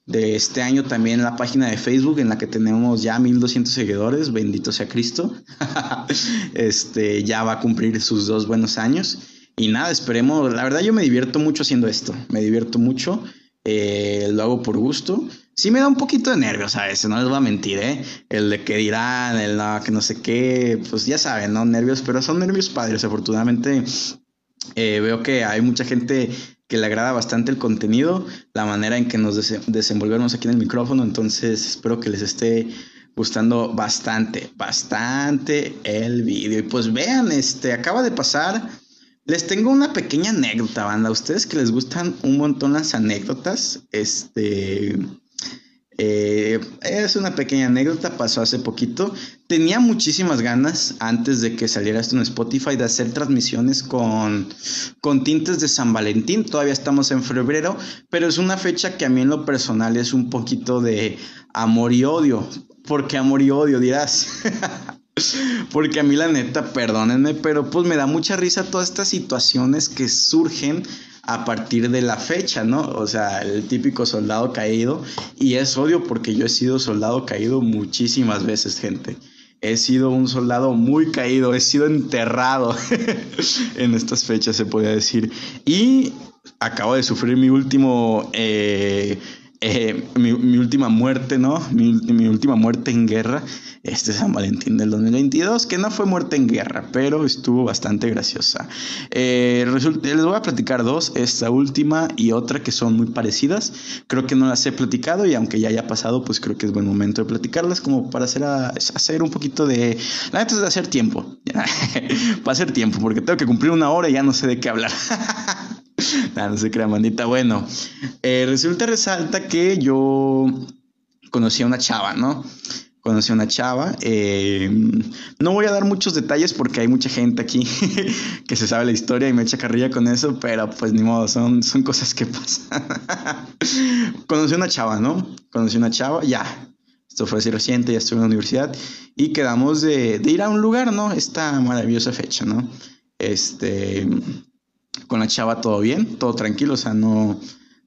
de, este año también la página de Facebook en la que tenemos ya 1200 seguidores, bendito sea Cristo, *laughs* este, ya va a cumplir sus dos buenos años. Y nada, esperemos, la verdad yo me divierto mucho haciendo esto, me divierto mucho, eh, lo hago por gusto sí me da un poquito de nervios a veces, no les voy a mentir, ¿eh? El de que dirán, el no, que no sé qué, pues ya saben, ¿no? Nervios, pero son nervios padres. Afortunadamente eh, veo que hay mucha gente que le agrada bastante el contenido, la manera en que nos desenvolvemos aquí en el micrófono, entonces espero que les esté gustando bastante, bastante el vídeo. Y pues vean, este acaba de pasar. Les tengo una pequeña anécdota, banda. A ustedes que les gustan un montón las anécdotas, este eh, es una pequeña anécdota, pasó hace poquito. Tenía muchísimas ganas, antes de que saliera esto en Spotify, de hacer transmisiones con, con tintes de San Valentín. Todavía estamos en febrero, pero es una fecha que a mí en lo personal es un poquito de amor y odio. ¿Por qué amor y odio? Dirás. *laughs* *laughs* Porque a mí la neta, perdónenme, pero pues me da mucha risa todas estas situaciones que surgen a partir de la fecha, ¿no? O sea, el típico soldado caído. Y es odio porque yo he sido soldado caído muchísimas veces, gente. He sido un soldado muy caído, he sido enterrado *laughs* en estas fechas, se podría decir. Y acabo de sufrir mi último... Eh, eh, mi, última muerte, ¿no? Mi, última muerte en guerra, este San Valentín del 2022, que no fue muerte en guerra, pero estuvo bastante graciosa. Eh, les voy a platicar dos, esta última y otra que son muy parecidas. Creo que no las he platicado y aunque ya haya pasado, pues creo que es buen momento de platicarlas como para hacer, hacer un poquito de... La neta es de hacer tiempo, *laughs* para hacer tiempo, porque tengo que cumplir una hora y ya no sé de qué hablar. *laughs* *laughs* no se crea, mandita. Bueno, eh, resulta, resalta que yo conocí a una chava, ¿no? Conocí a una chava. Eh, no voy a dar muchos detalles porque hay mucha gente aquí *laughs* que se sabe la historia y me echa carrilla con eso, pero pues ni modo, son, son cosas que pasan. *laughs* conocí a una chava, ¿no? Conocí a una chava, ya. Esto fue así reciente, ya estuve en la universidad y quedamos de, de ir a un lugar, ¿no? Esta maravillosa fecha, ¿no? Este con la chava todo bien, todo tranquilo, o sea, no,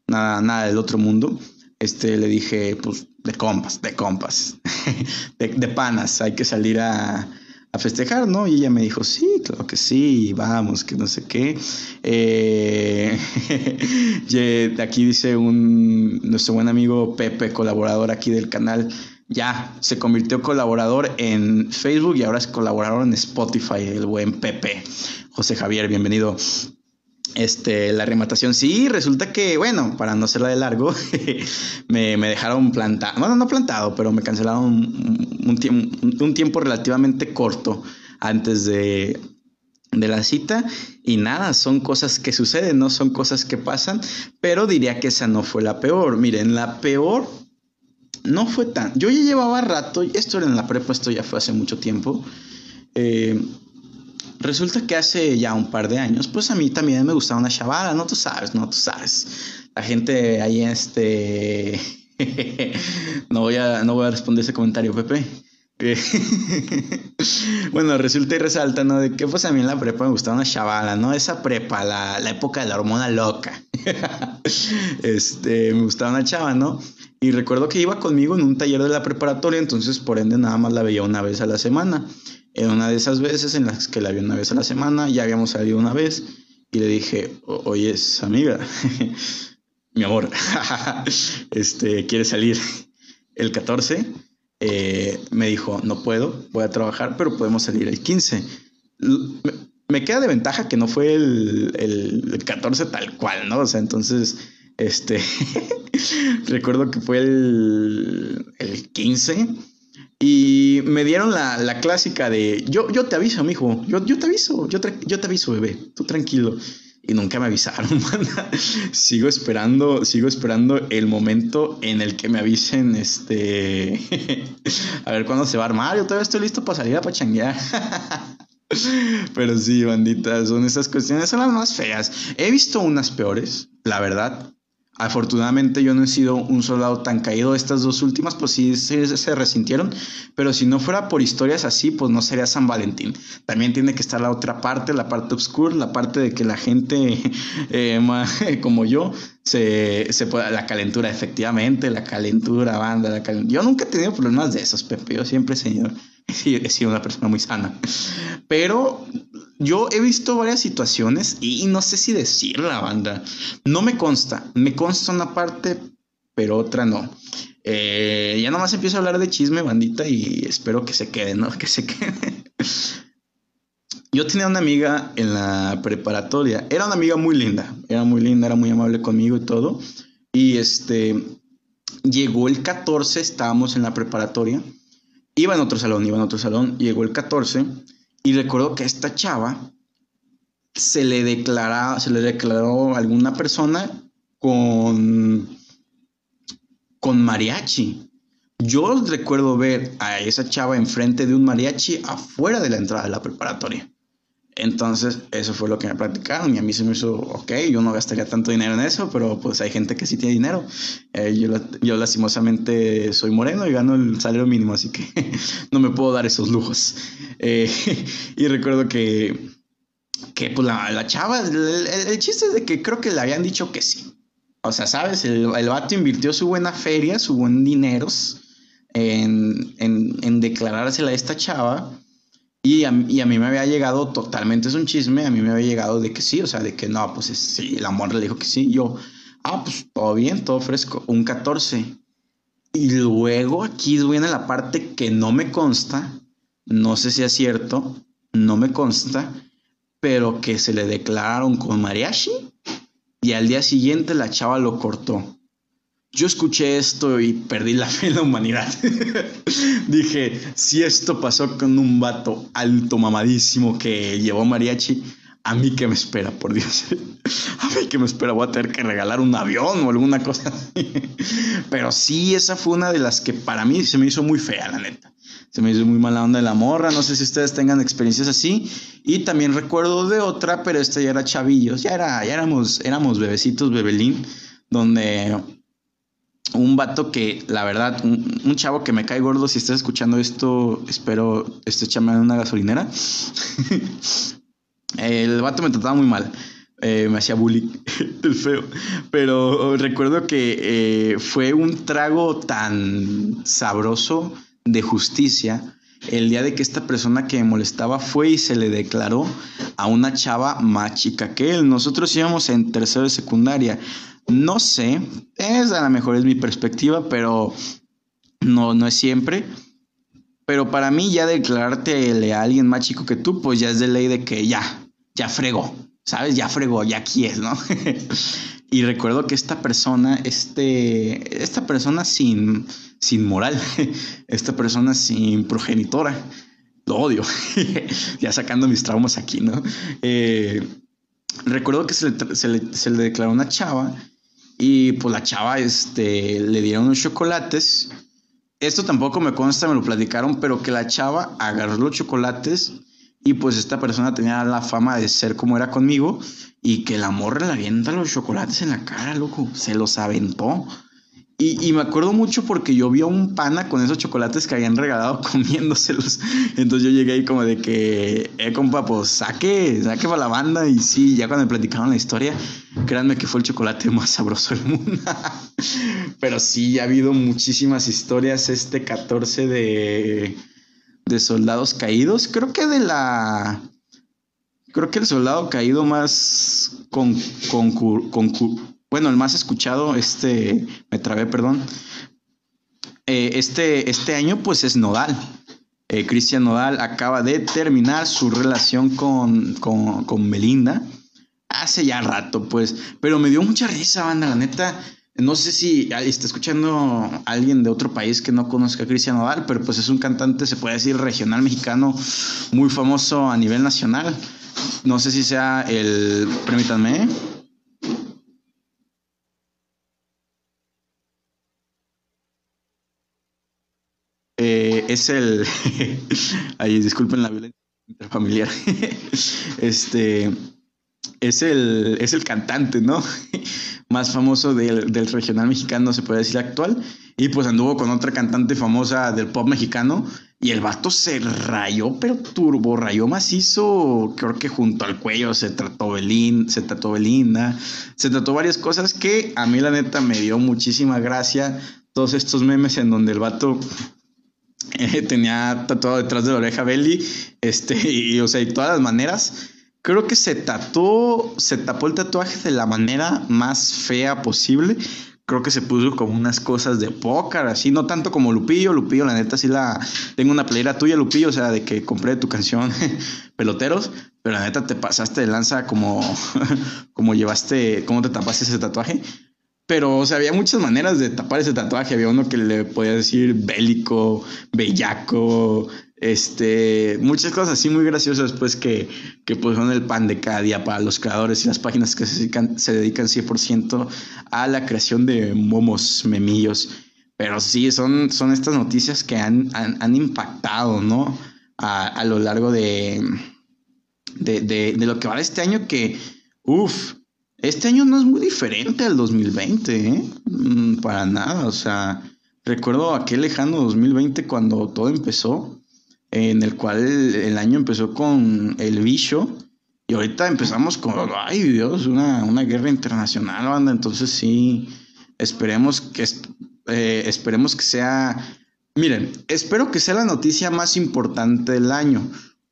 nada, nada del otro mundo. Este, le dije, pues, de compas, de compas, *laughs* de, panas, hay que salir a, a, festejar, ¿no? Y ella me dijo, sí, claro que sí, vamos, que no sé qué. Eh, *laughs* de aquí dice un, nuestro buen amigo Pepe, colaborador aquí del canal, ya se convirtió colaborador en Facebook y ahora es colaborador en Spotify, el buen Pepe. José Javier, bienvenido. Este, la rematación, sí, resulta que, bueno, para no hacerla de largo, *laughs* me, dejaron plantado, bueno, no plantado, pero me cancelaron un, un, tiempo relativamente corto antes de, de la cita y nada, son cosas que suceden, no son cosas que pasan, pero diría que esa no fue la peor. Miren, la peor no fue tan... Yo ya llevaba rato, esto era en la prepa, esto ya fue hace mucho tiempo. Eh, Resulta que hace ya un par de años, pues a mí también me gustaba una chavala, no tú sabes, no tú sabes. La gente ahí, este. *laughs* no, voy a, no voy a responder ese comentario, Pepe. *laughs* bueno, resulta y resalta, ¿no? De que pues a mí en la prepa me gustaba una chavala, ¿no? Esa prepa, la, la época de la hormona loca. *laughs* este, me gustaba una chava, ¿no? Y recuerdo que iba conmigo en un taller de la preparatoria, entonces por ende nada más la veía una vez a la semana. En una de esas veces en las que la vi una vez a la semana, ya habíamos salido una vez y le dije, oye, amiga, *laughs* mi amor, *laughs* este, ¿quieres salir el 14? Eh, me dijo, no puedo, voy a trabajar, pero podemos salir el 15. Me queda de ventaja que no fue el, el 14 tal cual, ¿no? O sea, entonces, este, *laughs* recuerdo que fue el, el 15 y me dieron la, clásica de, yo, yo te aviso, mijo, yo, yo te aviso, yo, yo te aviso, bebé, tú tranquilo. Y nunca me avisaron, *laughs* sigo esperando, sigo esperando el momento en el que me avisen, este, *laughs* a ver cuándo se va a armar, yo todavía estoy listo para salir a pachanguear. *laughs* Pero sí, bandita, son esas cuestiones, son las más feas. He visto unas peores, la verdad, Afortunadamente yo no he sido un soldado tan caído. Estas dos últimas pues sí se, resintieron. Pero si no fuera por historias así, pues no sería San Valentín. También tiene que estar la otra parte, la parte oscura, la parte de que la gente *laughs* eh, *laughs* como yo se, se pueda... La calentura, efectivamente, la calentura, banda, la calentura. Yo nunca he tenido problemas de esos, Pepe. Yo siempre, señor, *laughs* he sido una persona muy sana. Pero yo he visto varias situaciones y, no sé si decir la banda. No me consta. Me consta una parte, pero otra no. Eh, ya nomás empiezo a hablar de chisme, bandita, y espero que se quede, ¿no? *laughs* Que se quede. Yo tenía una amiga en la preparatoria. Era una amiga muy linda. Era muy linda, era muy amable conmigo y todo. Y este. Llegó el 14, estábamos en la preparatoria. Iba en otro salón, iba en otro salón. Llegó el 14 y recuerdo que a esta chava se le, declara, se le declaró alguna persona con, con mariachi. Yo recuerdo ver a esa chava enfrente de un mariachi afuera de la entrada de la preparatoria. Entonces, eso fue lo que me platicaron y a mí se me hizo, ok, yo no gastaría tanto dinero en eso, pero pues hay gente que sí tiene dinero. Eh, yo, yo, lastimosamente soy moreno y gano el salario mínimo, así que *laughs* no me puedo dar esos lujos. Eh, *laughs* y recuerdo que, que pues la, la chava, el, chiste es de que creo que le habían dicho que sí. O sea, ¿sabes? El, el vato invirtió su buena feria, su buen dineros en, en, en declarársela a esta chava y a, y a, mí me había llegado totalmente, es un chisme, a mí me había llegado de que sí, o sea, de que no, pues sí, el amor le dijo que sí. Yo, Ah, pues todo bien, todo fresco. Un 14. Y luego aquí viene la parte que no me consta, no sé si es cierto, no me consta, pero que se le declararon con mariachi y al día siguiente la chava lo cortó. Yo escuché esto y perdí la fe en la humanidad. *laughs* Dije, si esto pasó con un vato alto, mamadísimo que llevó mariachi, a mí que me espera, por Dios. *laughs* a mí que me espera, voy a tener que regalar un avión o alguna cosa así. *laughs* Pero sí, esa fue una de las que para mí se me hizo muy fea, la neta. Se me hizo muy mala onda de la morra. No sé si ustedes tengan experiencias así. Y también recuerdo de otra, pero esta ya era chavillos. Ya, era, ya éramos, éramos bebecitos, bebelín. Donde un vato que, la verdad, un, chavo que me cae gordo. Si estás escuchando esto, espero estés chamando en una gasolinera. *laughs* El vato me trataba muy mal. Eh, me hacía bullying, *laughs* el feo. Pero recuerdo que eh, fue un trago tan sabroso de justicia el día de que esta persona que me molestaba fue y se le declaró a una chava más chica que él. Nosotros íbamos en tercero de secundaria. No sé, es a lo mejor es mi perspectiva, pero no, no es siempre. Pero para mí ya declararte a alguien más chico que tú, pues ya es de ley de que ya, ya fregó, ¿sabes? Ya fregó, ya aquí es, ¿no? *laughs* y recuerdo que esta persona, este, esta persona sin, sin moral, *laughs* esta persona sin progenitora, lo odio, *laughs* ya sacando mis traumas aquí, ¿no? Eh, recuerdo que se le, se, le, se le, declaró una chava y pues la chava este, le dieron unos chocolates. Esto tampoco me consta, me lo platicaron, pero que la chava agarró los chocolates y pues esta persona tenía la fama de ser como era conmigo y que la morra le avienta los chocolates en la cara, loco. Se los aventó. Y, me acuerdo mucho porque yo vi a un pana con esos chocolates que habían regalado *laughs* comiéndoselos. Entonces yo llegué ahí como de que, eh, compa, pues saque, saque para la banda. Y sí, ya cuando me platicaron la historia, créanme que fue el chocolate *laughs* más sabroso del mundo. *laughs* Pero sí, ha habido muchísimas historias este 14 de de soldados caídos. Creo que de la. Creo que el soldado caído más con, con, bueno, el más escuchado, este, me trabé, perdón. Eh, este, este año, pues es Nodal. Eh, Cristian Nodal acaba de terminar su relación con, con, con Melinda. Hace ya rato, pues. Pero me dio mucha risa, banda, la neta no sé si está escuchando alguien de otro país que no conozca a Cristian Nodal, pero pues es un cantante, se puede decir, regional mexicano muy famoso a nivel nacional. No sé si sea el. Permítanme. Eh, es el. *laughs* Ay, disculpen la violencia interfamiliar. *laughs* este. Es el, es el cantante, ¿no? *laughs* más famoso del, regional mexicano, se puede decir actual. Y pues anduvo con otra cantante famosa del pop mexicano. Y el vato se rayó, pero turbo, rayó macizo. Creo que junto al cuello se trató Belín, se trató Belinda, se trató varias cosas que a mí la neta me dio muchísima gracia. Todos estos memes en donde el vato eh, tenía tatuado detrás de la oreja Belly, este, *laughs* y o sea, y todas las maneras creo que se tatuó, se tapó el tatuaje de la manera más fea posible. Creo que se puso como unas cosas de pócar, así, no tanto como Lupillo. Lupillo, la neta, sí la. Tengo una playera tuya, Lupillo, o sea, de que compré tu canción *laughs* Peloteros, pero la neta te pasaste de lanza como, *laughs* como llevaste, cómo te tapaste ese tatuaje. Pero, o sea, había muchas maneras de tapar ese tatuaje. Había uno que le podía decir bélico, bellaco, este, muchas cosas así muy graciosas, pues, que, que pues son el pan de cada día para los creadores y las páginas que se dedican, se dedican 100% a la creación de momos, memillos. Pero sí, son, son estas noticias que han, han, impactado, ¿no? A, a lo largo de, de, de, de, lo que va este año, que, uff, este año no es muy diferente al 2020, ¿eh? Mm, para nada, o sea, recuerdo aquel lejano 2020 cuando todo empezó en el cual el año empezó con el bicho y ahorita empezamos con, ay Dios, una, guerra internacional, banda. Entonces sí, esperemos que, eh, esperemos que sea, miren, espero que sea la noticia más importante del año.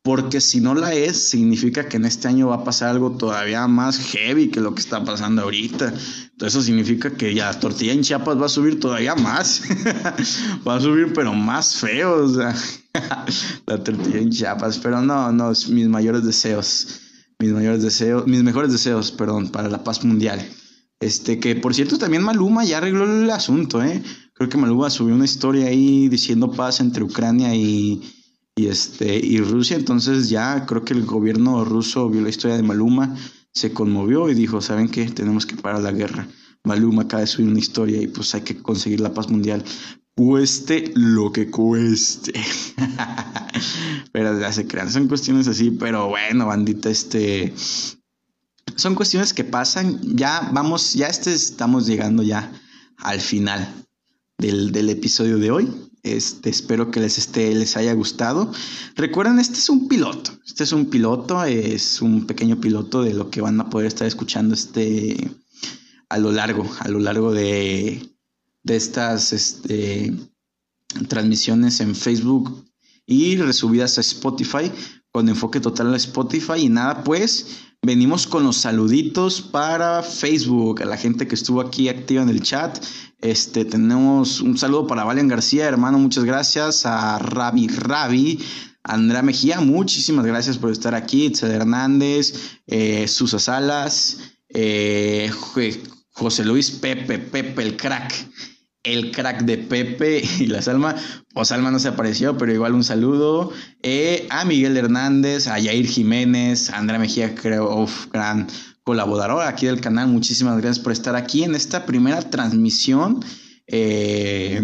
Porque si no la es, significa que en este año va a pasar algo todavía más heavy que lo que está pasando ahorita. Entonces eso significa que ya la tortilla en Chiapas va a subir todavía más. *laughs* va a subir pero más feo, o sea, *laughs* la tortilla en Chiapas. Pero no, no, mis mayores deseos, mis mayores deseos, mis mejores deseos, perdón, para la paz mundial. Este, que por cierto también Maluma ya arregló el asunto, ¿eh? Creo que Maluma subió una historia ahí diciendo paz entre Ucrania y, y, este, y Rusia. Entonces ya creo que el gobierno ruso vio la historia de Maluma, se conmovió y dijo, ¿saben qué? Tenemos que parar la guerra. Maluma acaba de subir una historia y pues hay que conseguir la paz mundial. Cueste lo que cueste. *laughs* pero ya se crean, son cuestiones así, pero bueno, bandita, este... Son cuestiones que pasan, ya vamos, ya este estamos llegando ya al final del, del episodio de hoy. Este, espero que les, esté, les haya gustado. Recuerden, este es un piloto. Este es un piloto, es un pequeño piloto de lo que van a poder estar escuchando este, a lo largo, a lo largo de, de estas este, transmisiones en Facebook y resubidas a Spotify con enfoque total a Spotify. Y nada, pues venimos con los saluditos para Facebook, a la gente que estuvo aquí activa en el chat. Este, tenemos un saludo para Valian García, hermano, muchas gracias. A Rabi Rabi, Andrea Mejía, muchísimas gracias por estar aquí. Itzel Hernández, eh, Susa Salas, eh, José Luis Pepe, Pepe el crack. El crack de Pepe y la Salma. O Salma no se apareció, pero igual un saludo. Eh, a Miguel Hernández, a Yair Jiménez, a Andrea Mejía, creo, gran colaborador aquí del canal. Muchísimas gracias por estar aquí en esta primera transmisión. Eh,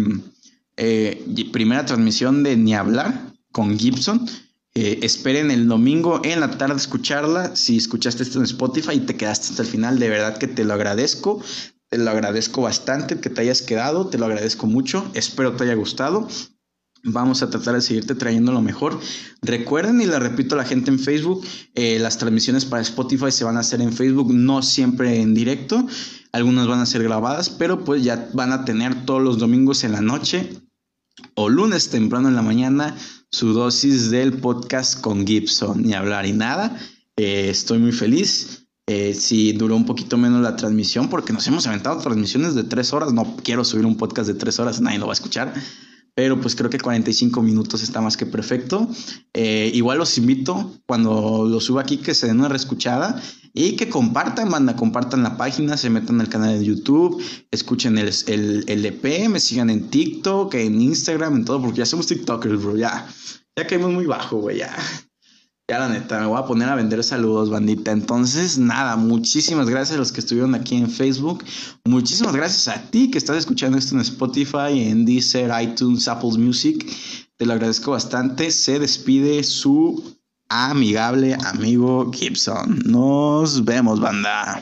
eh, primera transmisión de Ni Hablar con Gibson. Esperen el domingo en la tarde escucharla. Si escuchaste esto en Spotify y te quedaste hasta el final, de verdad que te lo agradezco. Te lo agradezco bastante que te hayas quedado. Te lo agradezco mucho. Espero te haya gustado. Vamos a tratar de seguirte trayendo lo mejor. Recuerden, y le repito a la gente en Facebook, eh, las transmisiones para Spotify se van a hacer en Facebook, no siempre en directo. Algunas van a ser grabadas, pero pues ya van a tener todos los domingos en la noche o lunes temprano en la mañana su dosis del podcast con Gibson. Ni hablar y nada. Eh, estoy muy feliz. Eh, si duró un poquito menos la transmisión, porque nos hemos aventado transmisiones de tres horas. No quiero subir un podcast de tres horas, nadie lo va a escuchar pero pues creo que 45 minutos está más que perfecto. Eh, igual los invito cuando lo suba aquí que se den una reescuchada y que compartan, banda, compartan la página, se metan al canal de YouTube, escuchen el, el, EP, me sigan en TikTok, en Instagram, en todo, porque ya somos TikTokers, bro, ya, ya caímos muy bajo, güey, ya. Ya la neta, me voy a poner a vender saludos, bandita. Entonces, nada, muchísimas gracias a los que estuvieron aquí en Facebook. Muchísimas gracias a ti que estás escuchando esto en Spotify, en Deezer, iTunes, Apple Music. Te lo agradezco bastante. Se despide su amigable amigo Gibson. Nos vemos, banda.